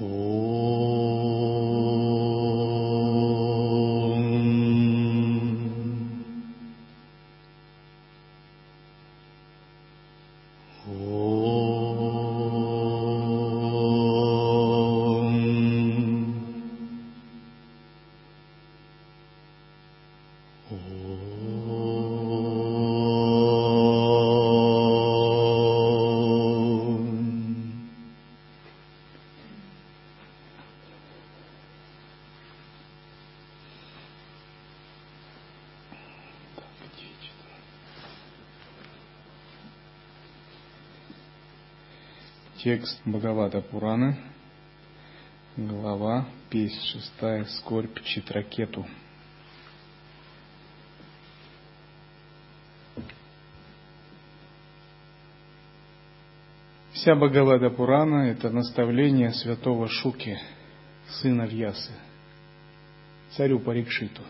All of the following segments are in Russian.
五 Текст Бхагавата Пурана, глава 56, скорбь Читракету. Вся Бхагавата Пурана – это наставление святого Шуки, сына Вьясы, царю Парикшиту.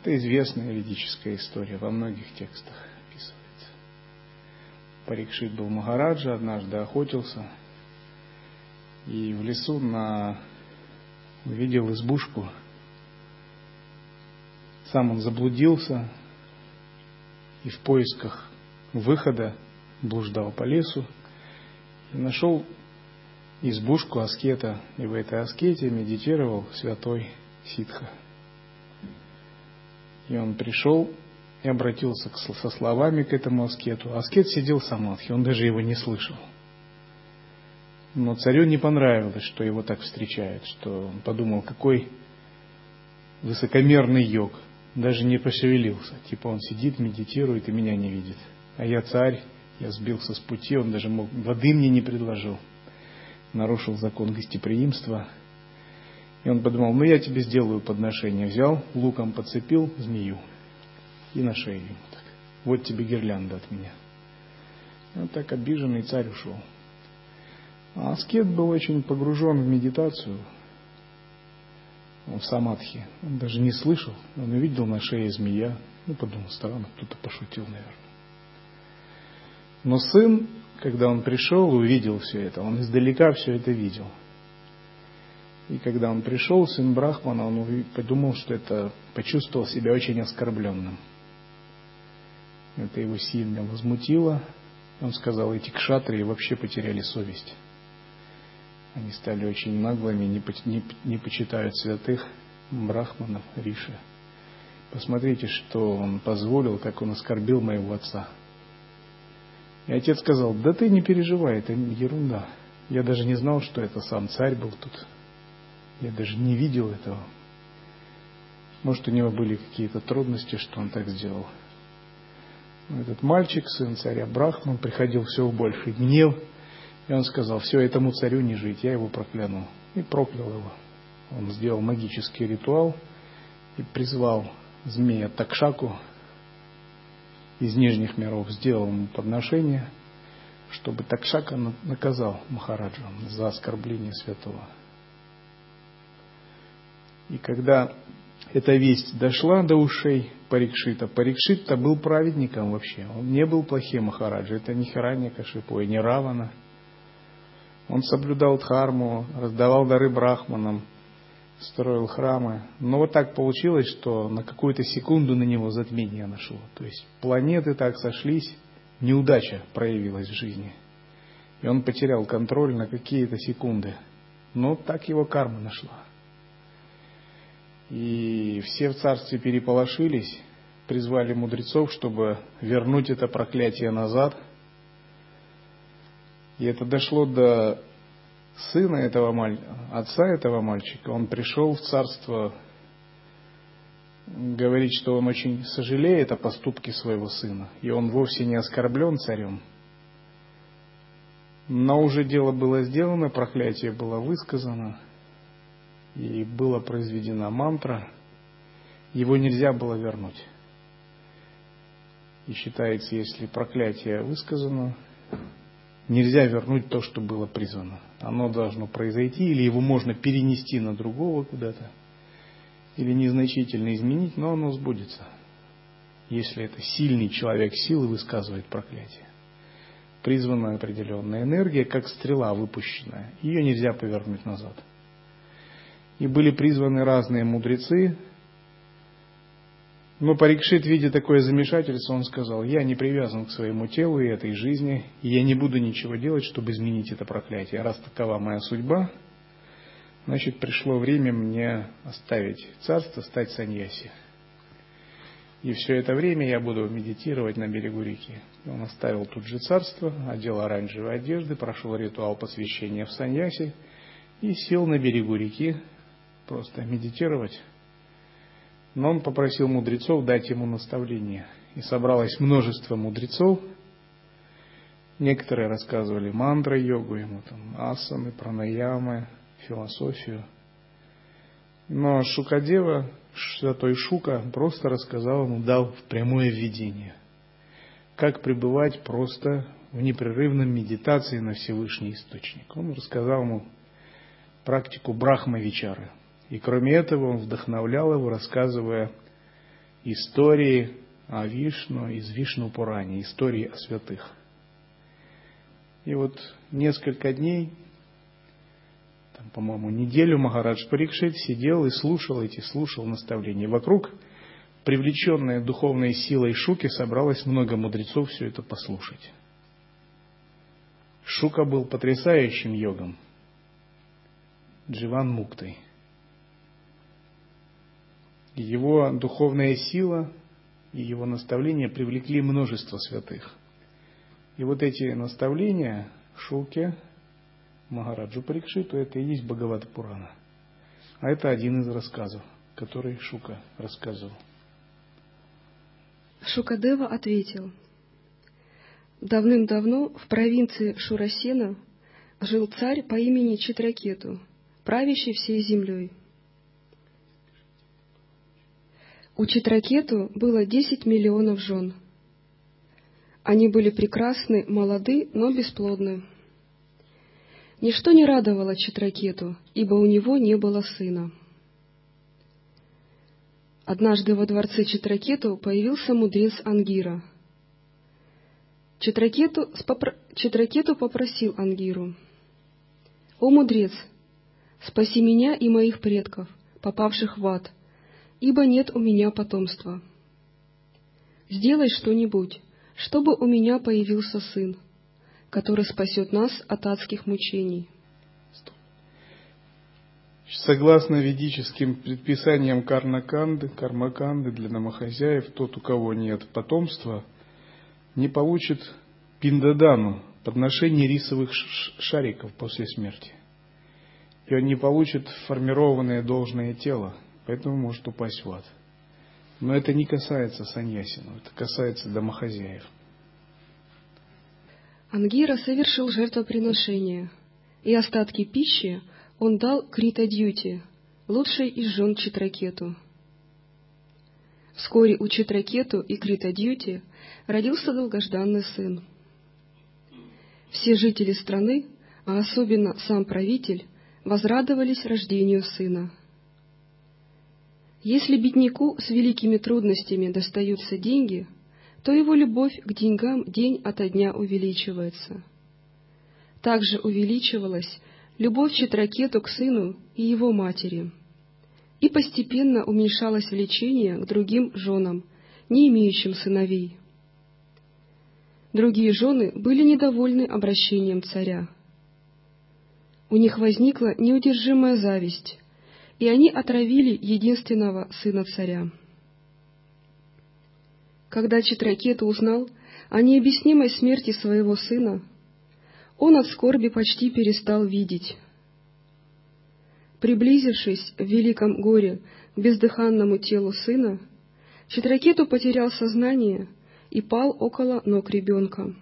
Это известная ведическая история во многих текстах. Парикшит был Махараджа, однажды охотился и в лесу на... увидел избушку. Сам он заблудился и в поисках выхода блуждал по лесу и нашел избушку аскета, и в этой аскете медитировал святой ситха. И он пришел и обратился со словами к этому аскету. Аскет сидел в самадхи, он даже его не слышал. Но царю не понравилось, что его так встречают, что он подумал, какой высокомерный йог, даже не пошевелился. Типа он сидит, медитирует и меня не видит. А я царь, я сбился с пути, он даже мог, воды мне не предложил. Нарушил закон гостеприимства. И он подумал, ну я тебе сделаю подношение. Взял, луком подцепил змею и на шею ему так. Вот тебе гирлянда от меня. И вот так обиженный царь ушел. А аскет был очень погружен в медитацию, он в самадхи. Он даже не слышал, он увидел на шее змея. Ну, подумал, странно, кто-то пошутил, наверное. Но сын, когда он пришел, увидел все это, он издалека все это видел. И когда он пришел, сын Брахмана, он подумал, что это почувствовал себя очень оскорбленным – это его сильно возмутило. Он сказал, эти кшатрии вообще потеряли совесть. Они стали очень наглыми, не, не, не почитают святых, брахманов, риши. Посмотрите, что он позволил, как он оскорбил моего отца. И отец сказал, да ты не переживай, это ерунда. Я даже не знал, что это сам царь был тут. Я даже не видел этого. Может, у него были какие-то трудности, что он так сделал. Этот мальчик, сын царя Брахман, приходил все в больший гнев, и он сказал, все, этому царю не жить, я его прокляну. И проклял его. Он сделал магический ритуал и призвал змея Такшаку из нижних миров, сделал ему подношение, чтобы Такшака наказал Махараджа за оскорбление святого. И когда эта весть дошла до ушей Парикшита. Парикшит-то был праведником вообще. Он не был плохим Махараджа. Это не Хиранья Кашипу и не Равана. Он соблюдал дхарму, раздавал дары брахманам, строил храмы. Но вот так получилось, что на какую-то секунду на него затмение нашло. То есть планеты так сошлись, неудача проявилась в жизни. И он потерял контроль на какие-то секунды. Но так его карма нашла. И все в царстве переполошились, призвали мудрецов, чтобы вернуть это проклятие назад. И это дошло до сына этого мальчика, отца этого мальчика. Он пришел в царство, говорит, что он очень сожалеет о поступке своего сына. И он вовсе не оскорблен царем. Но уже дело было сделано, проклятие было высказано – и была произведена мантра, его нельзя было вернуть. И считается, если проклятие высказано, нельзя вернуть то, что было призвано. Оно должно произойти, или его можно перенести на другого куда-то, или незначительно изменить, но оно сбудется, если это сильный человек силы высказывает проклятие. призвана определенная энергия, как стрела выпущенная. Ее нельзя повернуть назад. И были призваны разные мудрецы, но Парикшит, видя такое замешательство, он сказал, я не привязан к своему телу и этой жизни, и я не буду ничего делать, чтобы изменить это проклятие. Раз такова моя судьба, значит, пришло время мне оставить царство, стать саньяси. И все это время я буду медитировать на берегу реки. Он оставил тут же царство, одел оранжевые одежды, прошел ритуал посвящения в саньяси и сел на берегу реки просто медитировать но он попросил мудрецов дать ему наставление. И собралось множество мудрецов. Некоторые рассказывали мантра йогу ему, там, асаны, пранаямы, философию. Но Шукадева, святой Шука, просто рассказал ему, дал прямое видение. Как пребывать просто в непрерывном медитации на Всевышний Источник. Он рассказал ему практику Брахма-Вичары – и кроме этого он вдохновлял его, рассказывая истории о Вишну из Вишну Пурани, истории о святых. И вот несколько дней, там, по-моему, неделю Махарадж Парикшит сидел и слушал эти, слушал наставления. Вокруг, привлеченная духовной силой Шуки, собралось много мудрецов все это послушать. Шука был потрясающим йогом, Дживан Муктой – его духовная сила и его наставления привлекли множество святых. И вот эти наставления Шуке, Магараджу Парикшиту, это и есть Бхагавата Пурана. А это один из рассказов, который Шука рассказывал. Шукадева ответил, Давным-давно в провинции Шурасена жил царь по имени Читракету, правящий всей землей. У Читракету было десять миллионов жен. Они были прекрасны, молоды, но бесплодны. Ничто не радовало Читракету, ибо у него не было сына. Однажды во дворце Читракету появился мудрец Ангира. Читракету, попро... Читракету попросил Ангиру, «О мудрец, спаси меня и моих предков, попавших в ад, ибо нет у меня потомства. Сделай что-нибудь, чтобы у меня появился сын, который спасет нас от адских мучений. Согласно ведическим предписаниям Карнаканды, Кармаканды для домохозяев, тот, у кого нет потомства, не получит пиндадану, подношение рисовых шариков после смерти. И он не получит формированное должное тело, поэтому может упасть в ад. Но это не касается саньясинов, это касается домохозяев. Ангира совершил жертвоприношение, и остатки пищи он дал Критадьюте, лучшей из жен Читракету. Вскоре у Читракету и Критадьюте родился долгожданный сын. Все жители страны, а особенно сам правитель, возрадовались рождению сына – если бедняку с великими трудностями достаются деньги, то его любовь к деньгам день ото дня увеличивается. Также увеличивалась любовь Читракету к сыну и его матери, и постепенно уменьшалось влечение к другим женам, не имеющим сыновей. Другие жены были недовольны обращением царя. У них возникла неудержимая зависть, и они отравили единственного сына царя. Когда Читракета узнал о необъяснимой смерти своего сына, он от скорби почти перестал видеть. Приблизившись в великом горе к бездыханному телу сына, Читракету потерял сознание и пал около ног ребенка.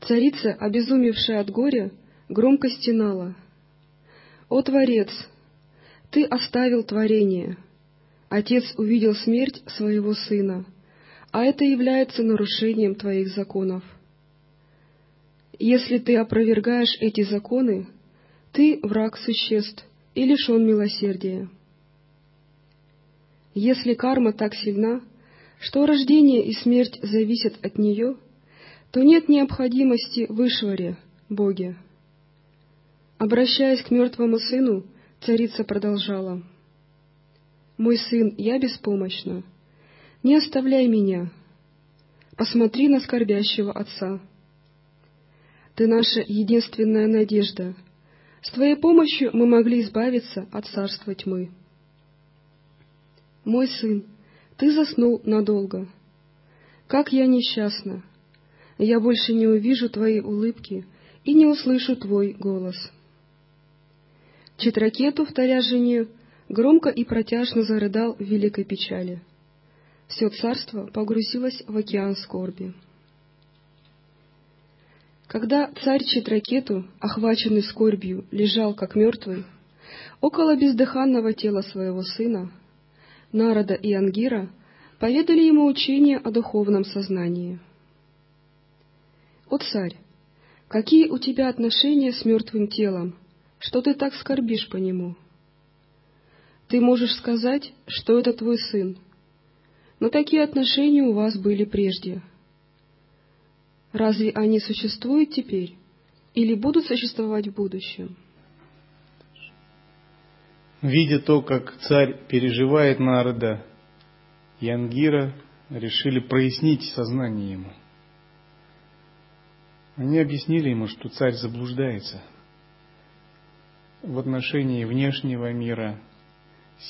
Царица, обезумевшая от горя, громко стенала — «О, Творец, Ты оставил творение!» Отец увидел смерть своего сына, а это является нарушением Твоих законов. Если Ты опровергаешь эти законы, Ты враг существ и лишен милосердия. Если карма так сильна, что рождение и смерть зависят от нее, то нет необходимости в Боге. Обращаясь к мертвому сыну, царица продолжала. «Мой сын, я беспомощна. Не оставляй меня. Посмотри на скорбящего отца. Ты наша единственная надежда. С Твоей помощью мы могли избавиться от царства тьмы. Мой сын, ты заснул надолго. Как я несчастна! Я больше не увижу Твоей улыбки и не услышу Твой голос. Читракету, вторя жене, громко и протяжно зарыдал в великой печали. Все царство погрузилось в океан скорби. Когда царь Читракету, охваченный скорбью, лежал как мертвый, около бездыханного тела своего сына, Нарада и Ангира поведали ему учение о духовном сознании. «О царь, какие у тебя отношения с мертвым телом, что ты так скорбишь по нему? Ты можешь сказать, что это твой сын, но такие отношения у вас были прежде — Разве они существуют теперь или будут существовать в будущем? Видя то, как царь переживает народа, Янгира решили прояснить сознание ему. Они объяснили ему, что царь заблуждается в отношении внешнего мира,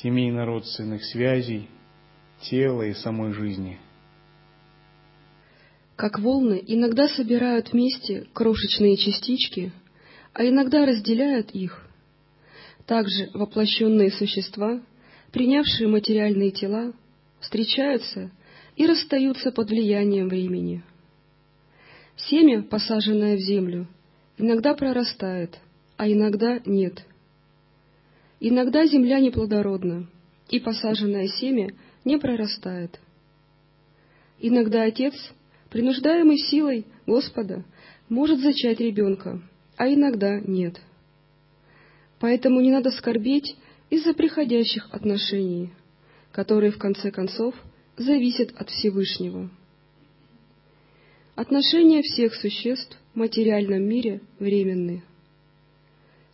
семейно-родственных связей, тела и самой жизни – как волны иногда собирают вместе крошечные частички, а иногда разделяют их, также воплощенные существа, принявшие материальные тела, встречаются и расстаются под влиянием времени. Семя, посаженное в землю, иногда прорастает, а иногда нет. Иногда земля неплодородна, и посаженное семя не прорастает. Иногда отец принуждаемый силой Господа, может зачать ребенка, а иногда нет. Поэтому не надо скорбеть из-за приходящих отношений, которые в конце концов зависят от Всевышнего. Отношения всех существ в материальном мире временны.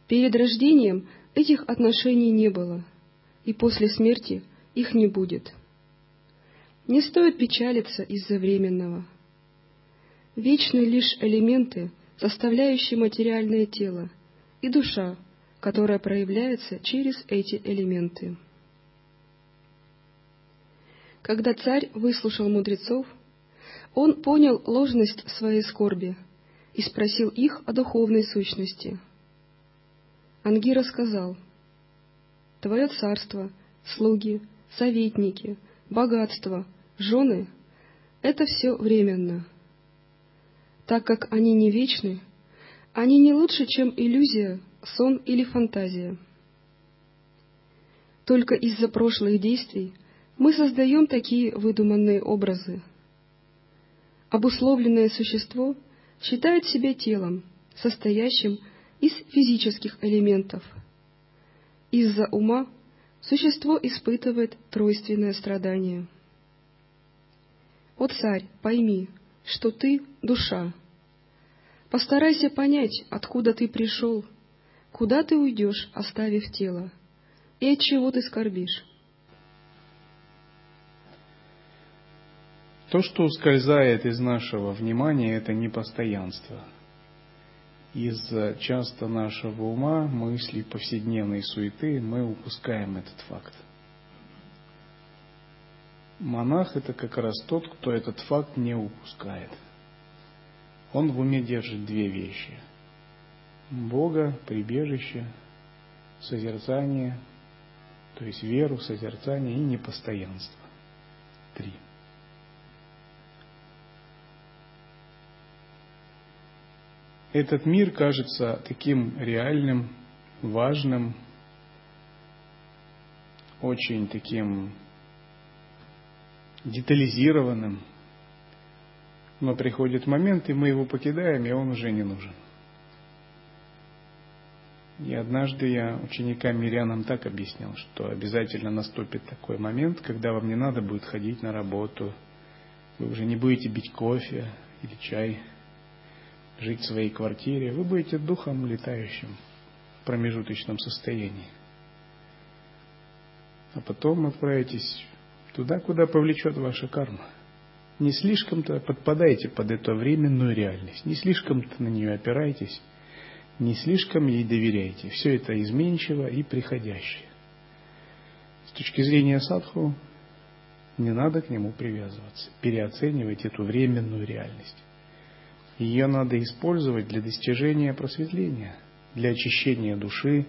Перед рождением этих отношений не было, и после смерти их не будет. Не стоит печалиться из-за временного – вечны лишь элементы, составляющие материальное тело, и душа, которая проявляется через эти элементы. Когда царь выслушал мудрецов, он понял ложность своей скорби и спросил их о духовной сущности. Ангира сказал, «Твое царство, слуги, советники, богатство, жены — это все временно» так как они не вечны, они не лучше, чем иллюзия, сон или фантазия. Только из-за прошлых действий мы создаем такие выдуманные образы. Обусловленное существо считает себя телом, состоящим из физических элементов. Из-за ума существо испытывает тройственное страдание. О царь, пойми, что ты — душа. Постарайся понять, откуда ты пришел, куда ты уйдешь, оставив тело, и от чего ты скорбишь. То, что ускользает из нашего внимания, это непостоянство. Из-за часто нашего ума, мыслей, повседневной суеты мы упускаем этот факт. Монах – это как раз тот, кто этот факт не упускает. Он в уме держит две вещи. Бога, прибежище, созерцание, то есть веру, созерцание и непостоянство. Три. Этот мир кажется таким реальным, важным, очень таким детализированным. Но приходит момент, и мы его покидаем, и он уже не нужен. И однажды я ученикам мирянам так объяснил, что обязательно наступит такой момент, когда вам не надо будет ходить на работу, вы уже не будете бить кофе или чай, жить в своей квартире, вы будете духом летающим в промежуточном состоянии. А потом отправитесь туда, куда повлечет ваша карма. Не слишком-то подпадайте под эту временную реальность, не слишком-то на нее опирайтесь, не слишком ей доверяйте. Все это изменчиво и приходящее. С точки зрения садху не надо к нему привязываться, переоценивать эту временную реальность. Ее надо использовать для достижения просветления, для очищения души,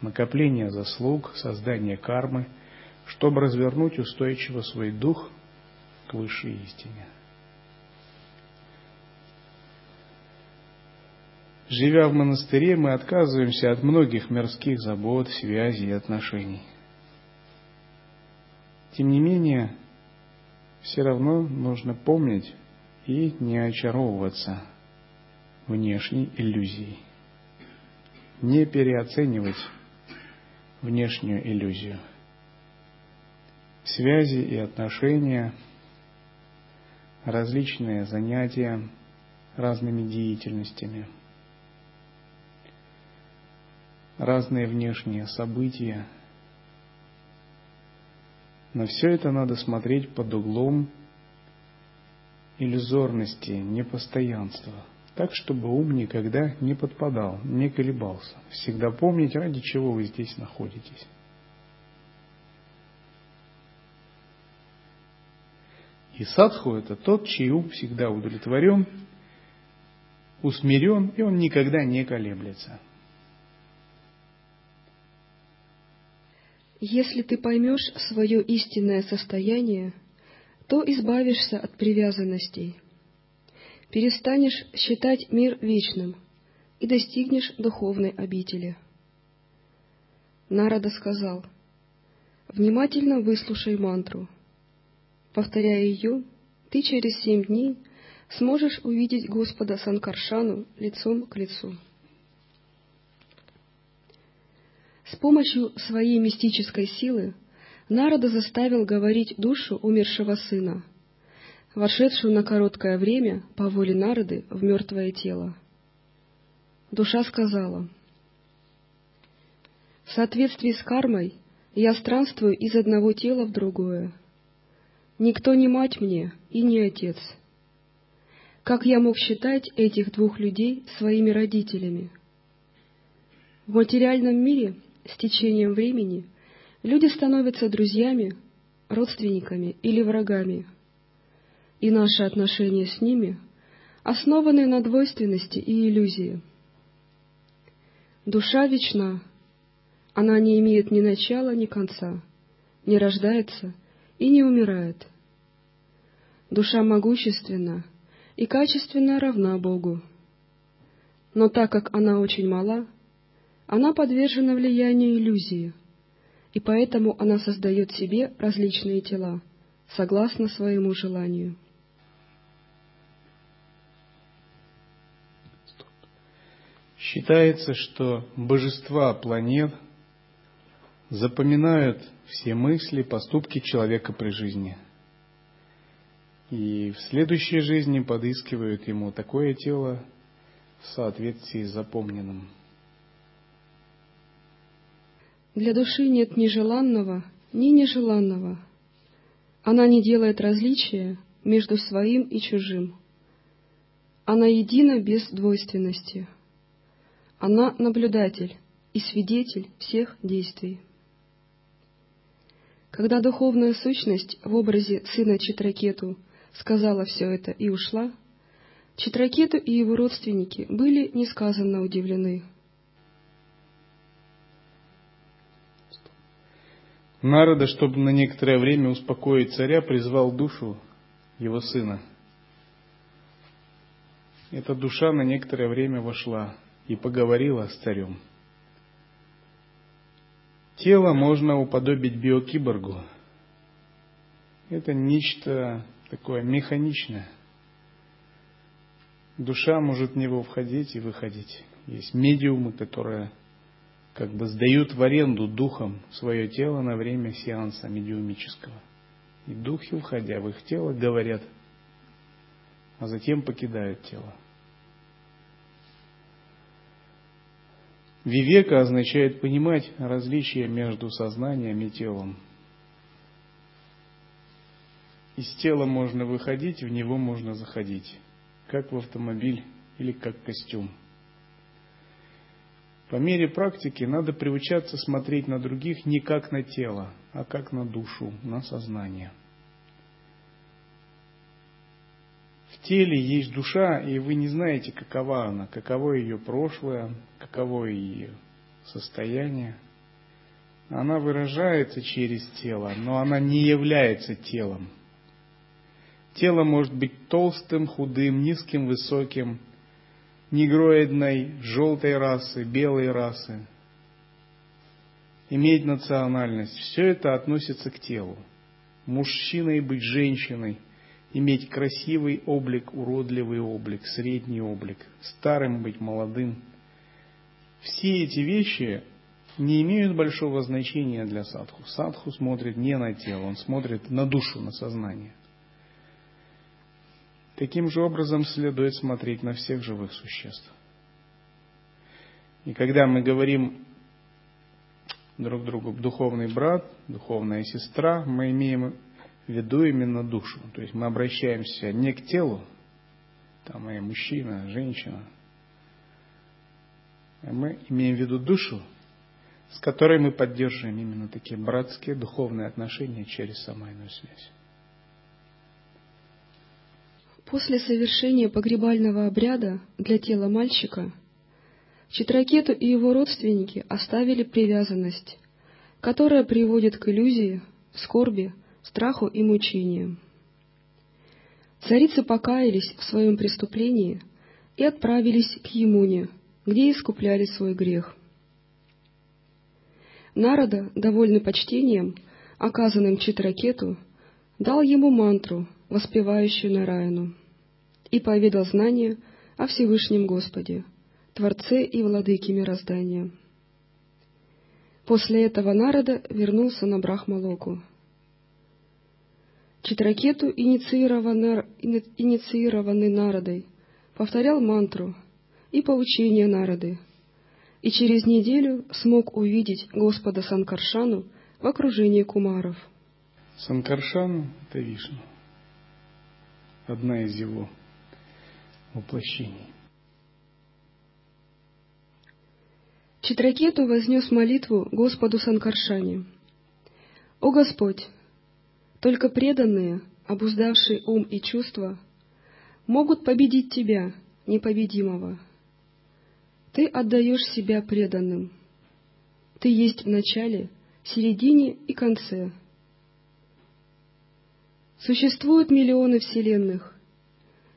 накопления заслуг, создания кармы, чтобы развернуть устойчиво свой дух к высшей истине. Живя в монастыре, мы отказываемся от многих мирских забот, связей и отношений. Тем не менее, все равно нужно помнить и не очаровываться внешней иллюзией. Не переоценивать внешнюю иллюзию. Связи и отношения, различные занятия разными деятельностями – разные внешние события. Но все это надо смотреть под углом иллюзорности, непостоянства, так, чтобы ум никогда не подпадал, не колебался. Всегда помнить, ради чего вы здесь находитесь. И садху – это тот, чей ум всегда удовлетворен, усмирен, и он никогда не колеблется – Если ты поймешь свое истинное состояние, то избавишься от привязанностей, перестанешь считать мир вечным и достигнешь духовной обители. Нарада сказал, «Внимательно выслушай мантру. Повторяя ее, ты через семь дней сможешь увидеть Господа Санкаршану лицом к лицу». С помощью своей мистической силы Народа заставил говорить душу умершего сына, вошедшую на короткое время по воле Народы в мертвое тело. Душа сказала, «В соответствии с кармой я странствую из одного тела в другое. Никто не мать мне и не отец. Как я мог считать этих двух людей своими родителями? В материальном мире с течением времени люди становятся друзьями, родственниками или врагами, и наши отношения с ними основаны на двойственности и иллюзии. Душа вечна, она не имеет ни начала, ни конца, не рождается и не умирает. Душа могущественна и качественно равна Богу. Но так как она очень мала, она подвержена влиянию иллюзии, и поэтому она создает себе различные тела, согласно своему желанию. Считается, что божества планет запоминают все мысли, поступки человека при жизни. И в следующей жизни подыскивают ему такое тело в соответствии с запомненным. Для души нет ни желанного, ни нежеланного. Она не делает различия между своим и чужим. Она едина без двойственности. Она наблюдатель и свидетель всех действий. Когда духовная сущность в образе сына Читракету сказала все это и ушла, Читракету и его родственники были несказанно удивлены — Народа, чтобы на некоторое время успокоить царя, призвал душу его сына. Эта душа на некоторое время вошла и поговорила с царем. Тело можно уподобить биокиборгу. Это нечто такое механичное. Душа может в него входить и выходить. Есть медиумы, которые как бы сдают в аренду духом свое тело на время сеанса медиумического. И духи, входя в их тело, говорят, а затем покидают тело. Вивека означает понимать различия между сознанием и телом. Из тела можно выходить, в него можно заходить, как в автомобиль или как костюм. По мере практики надо приучаться смотреть на других не как на тело, а как на душу, на сознание. В теле есть душа, и вы не знаете, какова она, каково ее прошлое, каково ее состояние. Она выражается через тело, но она не является телом. Тело может быть толстым, худым, низким, высоким, негроидной, желтой расы, белой расы, иметь национальность. Все это относится к телу. Мужчиной быть женщиной, иметь красивый облик, уродливый облик, средний облик, старым быть молодым. Все эти вещи не имеют большого значения для садху. Садху смотрит не на тело, он смотрит на душу, на сознание – Таким же образом следует смотреть на всех живых существ. И когда мы говорим друг другу духовный брат, духовная сестра, мы имеем в виду именно душу. То есть мы обращаемся не к телу, там и мужчина, женщина, а мы имеем в виду душу, с которой мы поддерживаем именно такие братские духовные отношения через самайную связь. После совершения погребального обряда для тела мальчика Читракету и его родственники оставили привязанность, которая приводит к иллюзии, скорби, страху и мучениям. Царицы покаялись в своем преступлении и отправились к Емуне, где искупляли свой грех. Народа, довольный почтением, оказанным Читракету, дал ему мантру, воспевающую Нараяну, и поведал знание о Всевышнем Господе, Творце и Владыке мироздания. После этого Народа вернулся на Брахмалоку. Читракету, инициированный Народой, повторял мантру и поучение Народы, и через неделю смог увидеть Господа Санкаршану в окружении кумаров. Санкаршану — это Вишну одна из его воплощений. Читракету вознес молитву Господу Санкаршане. «О Господь! Только преданные, обуздавшие ум и чувства, могут победить Тебя, непобедимого. Ты отдаешь себя преданным. Ты есть в начале, середине и конце — Существуют миллионы вселенных,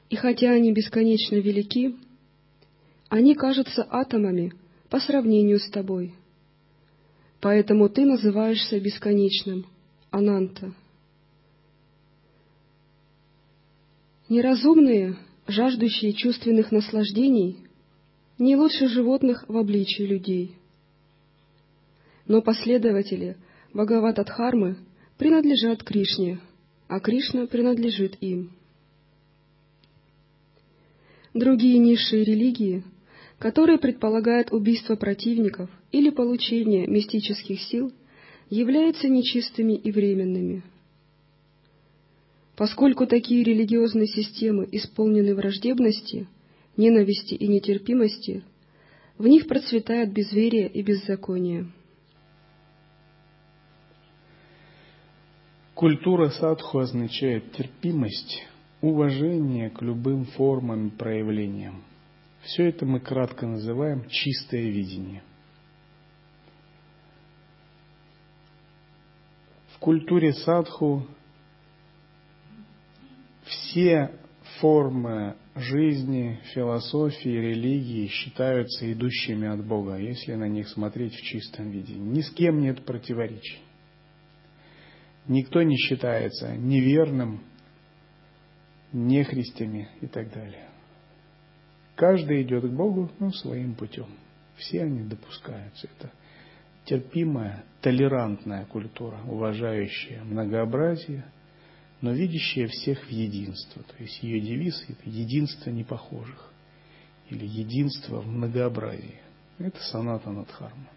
и хотя они бесконечно велики, они кажутся атомами по сравнению с тобой. Поэтому ты называешься бесконечным, Ананта. Неразумные, жаждущие чувственных наслаждений, не лучше животных в обличии людей. Но последователи Бхагаватадхармы принадлежат Кришне – а Кришна принадлежит им. Другие низшие религии, которые предполагают убийство противников или получение мистических сил, являются нечистыми и временными. Поскольку такие религиозные системы исполнены враждебности, ненависти и нетерпимости, в них процветает безверие и беззаконие. Культура садху означает терпимость, уважение к любым формам и проявлениям. Все это мы кратко называем чистое видение. В культуре садху все формы жизни, философии, религии считаются идущими от Бога, если на них смотреть в чистом виде. Ни с кем нет противоречий. Никто не считается неверным, нехристями и так далее. Каждый идет к Богу ну, своим путем. Все они допускаются. Это терпимая, толерантная культура, уважающая многообразие, но видящая всех в единство. То есть ее девиз – это единство непохожих или единство в многообразии. Это саната Надхарма.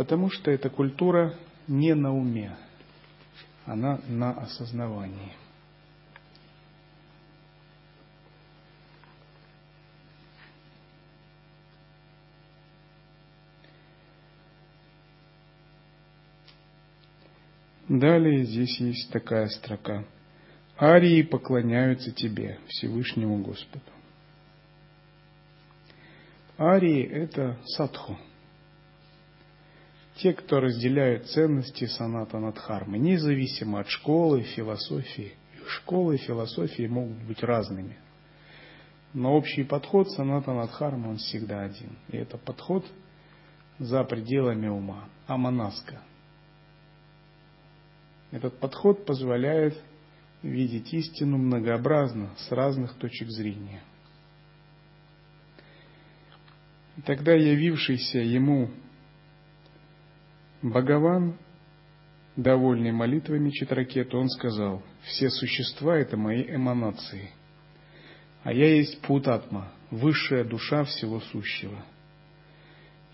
Потому что эта культура не на уме, она на осознавании. Далее здесь есть такая строка. Арии поклоняются тебе, Всевышнему Господу. Арии – это садху. Те, кто разделяют ценности саната надхармы, независимо от школы, философии. Школы и философии могут быть разными. Но общий подход саната надхармы, он всегда один. И это подход за пределами ума, аманаска – этот подход позволяет видеть истину многообразно, с разных точек зрения. Тогда явившийся ему Бхагаван, довольный молитвами Читракету, он сказал, «Все существа – это мои эманации, а я есть Путатма, высшая душа всего сущего.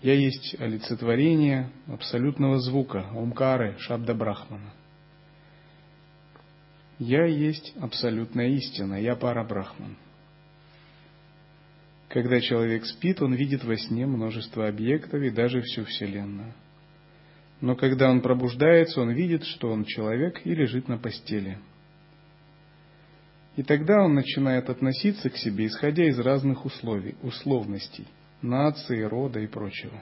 Я есть олицетворение абсолютного звука, Омкары, Шабда Брахмана. Я есть абсолютная истина, я пара Брахман. Когда человек спит, он видит во сне множество объектов и даже всю Вселенную. Но когда он пробуждается, он видит, что он человек и лежит на постели. И тогда он начинает относиться к себе, исходя из разных условий, условностей, нации, рода и прочего.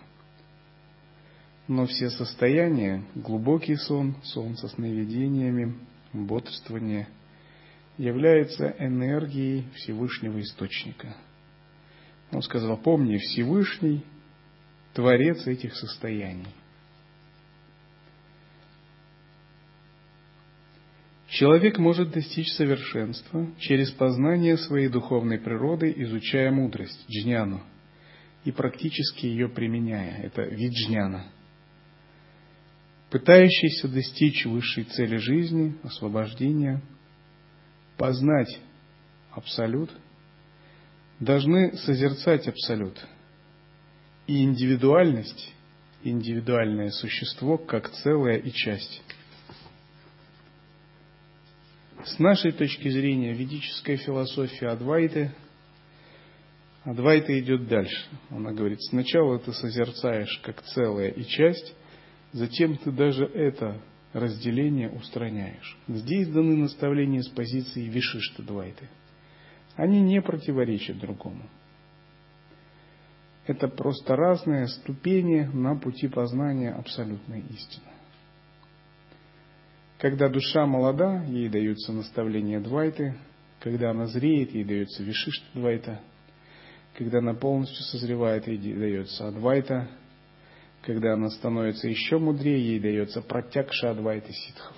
Но все состояния, глубокий сон, сон со сновидениями, бодрствование является энергией Всевышнего Источника. Он сказал, помни, Всевышний – Творец этих состояний. Человек может достичь совершенства через познание своей духовной природы, изучая мудрость, джняну, и практически ее применяя. Это виджняна пытающийся достичь высшей цели жизни, освобождения, познать Абсолют, должны созерцать Абсолют и индивидуальность, индивидуальное существо как целое и часть. С нашей точки зрения ведическая философия Адвайты, Адвайта идет дальше. Она говорит, сначала ты созерцаешь как целое и часть, затем ты даже это разделение устраняешь. Здесь даны наставления с позиции Вишишта Двайты. Они не противоречат другому. Это просто разные ступени на пути познания абсолютной истины. Когда душа молода, ей даются наставления Двайты, когда она зреет, ей дается Вишишта Двайта, когда она полностью созревает, ей дается Адвайта – когда она становится еще мудрее, ей дается протягша Адвайта ситхов.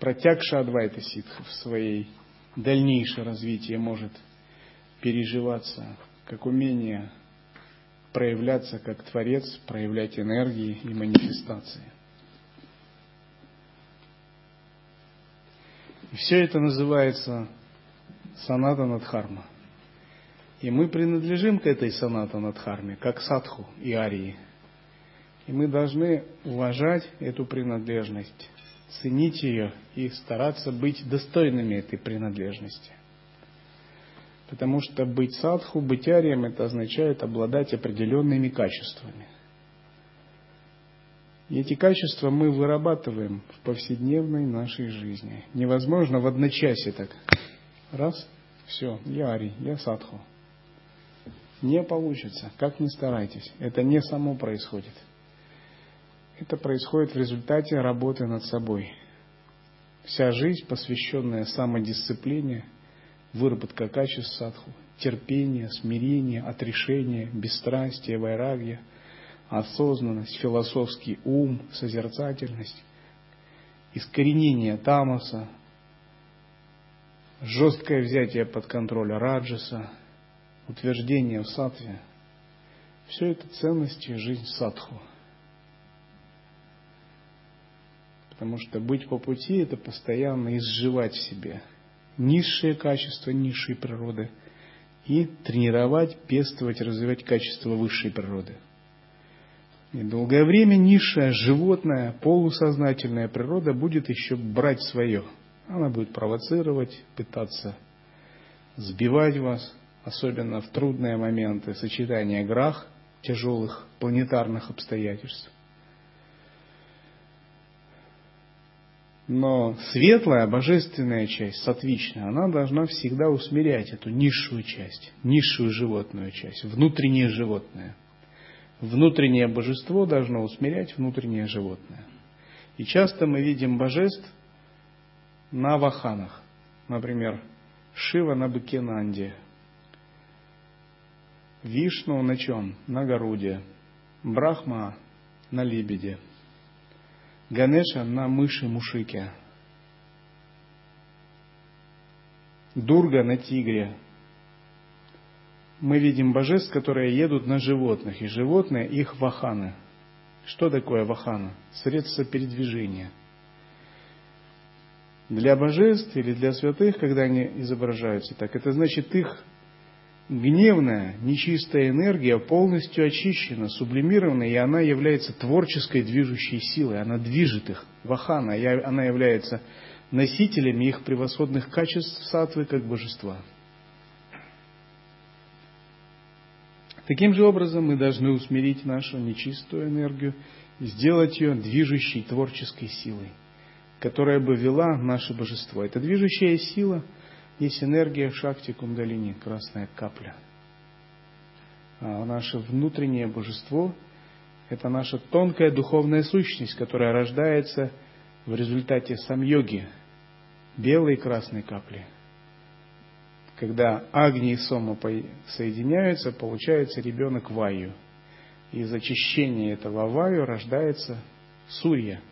Протягша Адвайта ситхов в своей дальнейшее развитие может переживаться как умение проявляться как Творец, проявлять энергии и манифестации. И все это называется саната надхарма. И мы принадлежим к этой саната надхарме, как садху и арии. И мы должны уважать эту принадлежность, ценить ее и стараться быть достойными этой принадлежности. Потому что быть садху, быть арием, это означает обладать определенными качествами. И эти качества мы вырабатываем в повседневной нашей жизни. Невозможно в одночасье так. Раз, все, я ари, я садху. Не получится, как ни старайтесь. Это не само происходит. Это происходит в результате работы над собой. Вся жизнь, посвященная самодисциплине, выработка качеств садху, терпение, смирение, отрешение, бесстрастие, вайрагья, осознанность, философский ум, созерцательность, искоренение тамаса, жесткое взятие под контроль раджаса, утверждение в сатве, все это ценности жизнь садху. Потому что быть по пути – это постоянно изживать в себе низшие качества низшей природы и тренировать, пестовать, развивать качества высшей природы. И долгое время низшая животная, полусознательная природа будет еще брать свое. Она будет провоцировать, пытаться сбивать вас, особенно в трудные моменты сочетания грах, тяжелых планетарных обстоятельств. Но светлая, божественная часть, сатвичная, она должна всегда усмирять эту низшую часть, низшую животную часть, внутреннее животное. Внутреннее божество должно усмирять внутреннее животное. И часто мы видим божеств на ваханах. Например, Шива на быке Нанди, Вишну на чем? На Горуде, Брахма на лебеде, Ганеша на мыши Мушике, Дурга на тигре. Мы видим божеств, которые едут на животных, и животные их ваханы. Что такое вахана? Средство передвижения – для божеств или для святых, когда они изображаются так, это значит их гневная, нечистая энергия полностью очищена, сублимирована, и она является творческой движущей силой, она движет их, вахана, она является носителями их превосходных качеств сатвы как божества. Таким же образом мы должны усмирить нашу нечистую энергию и сделать ее движущей творческой силой – которая бы вела наше божество. Это движущая сила, есть энергия Шакти Кундалини, красная капля. А наше внутреннее божество – это наша тонкая духовная сущность, которая рождается в результате самьоги, белой и красной капли. Когда Агни и Сома соединяются, получается ребенок Ваю. Из очищения этого Ваю рождается Сурья –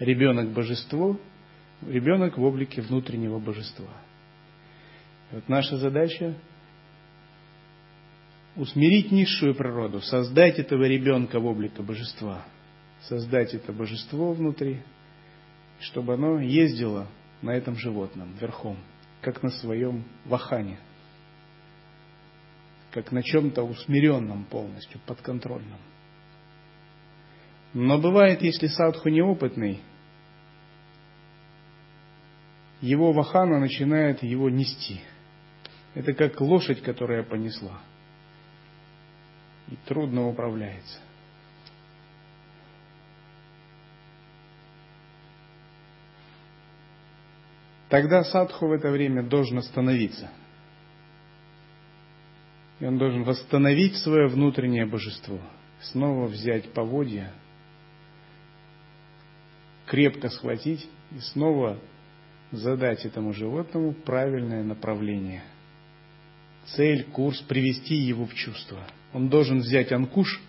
ребенок божество, ребенок в облике внутреннего божества. Вот наша задача усмирить низшую природу, создать этого ребенка в облике божества, создать это божество внутри, чтобы оно ездило на этом животном верхом, как на своем вахане, как на чем-то усмиренном полностью, подконтрольном. Но бывает, если садху неопытный, его вахана начинает его нести. Это как лошадь, которая понесла. И трудно управляется. Тогда садху в это время должен остановиться. И он должен восстановить свое внутреннее божество. Снова взять поводья, крепко схватить и снова задать этому животному правильное направление. Цель, курс, привести его в чувство. Он должен взять анкуш,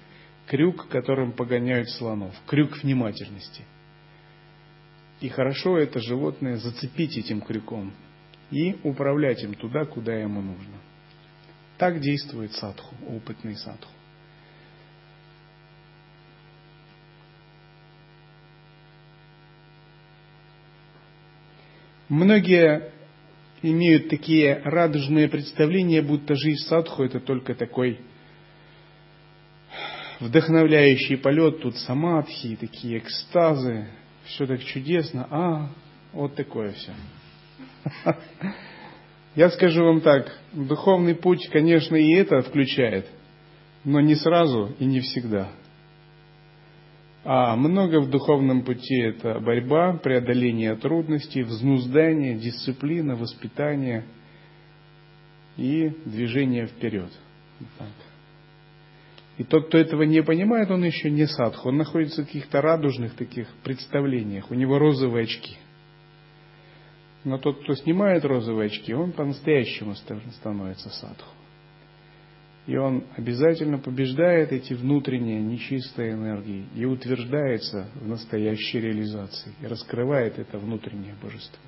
крюк, которым погоняют слонов, крюк внимательности. И хорошо это животное зацепить этим крюком и управлять им туда, куда ему нужно. Так действует садху, опытный садху. Многие имеют такие радужные представления, будто жизнь садху это только такой вдохновляющий полет, тут самадхи, такие экстазы, все так чудесно, а, вот такое все. Я скажу вам так, духовный путь, конечно, и это включает, но не сразу и не всегда. А много в духовном пути – это борьба, преодоление трудностей, взнуздание, дисциплина, воспитание и движение вперед. И тот, кто этого не понимает, он еще не садху, он находится в каких-то радужных таких представлениях, у него розовые очки. Но тот, кто снимает розовые очки, он по-настоящему становится садху. И он обязательно побеждает эти внутренние нечистые энергии и утверждается в настоящей реализации, и раскрывает это внутреннее божество.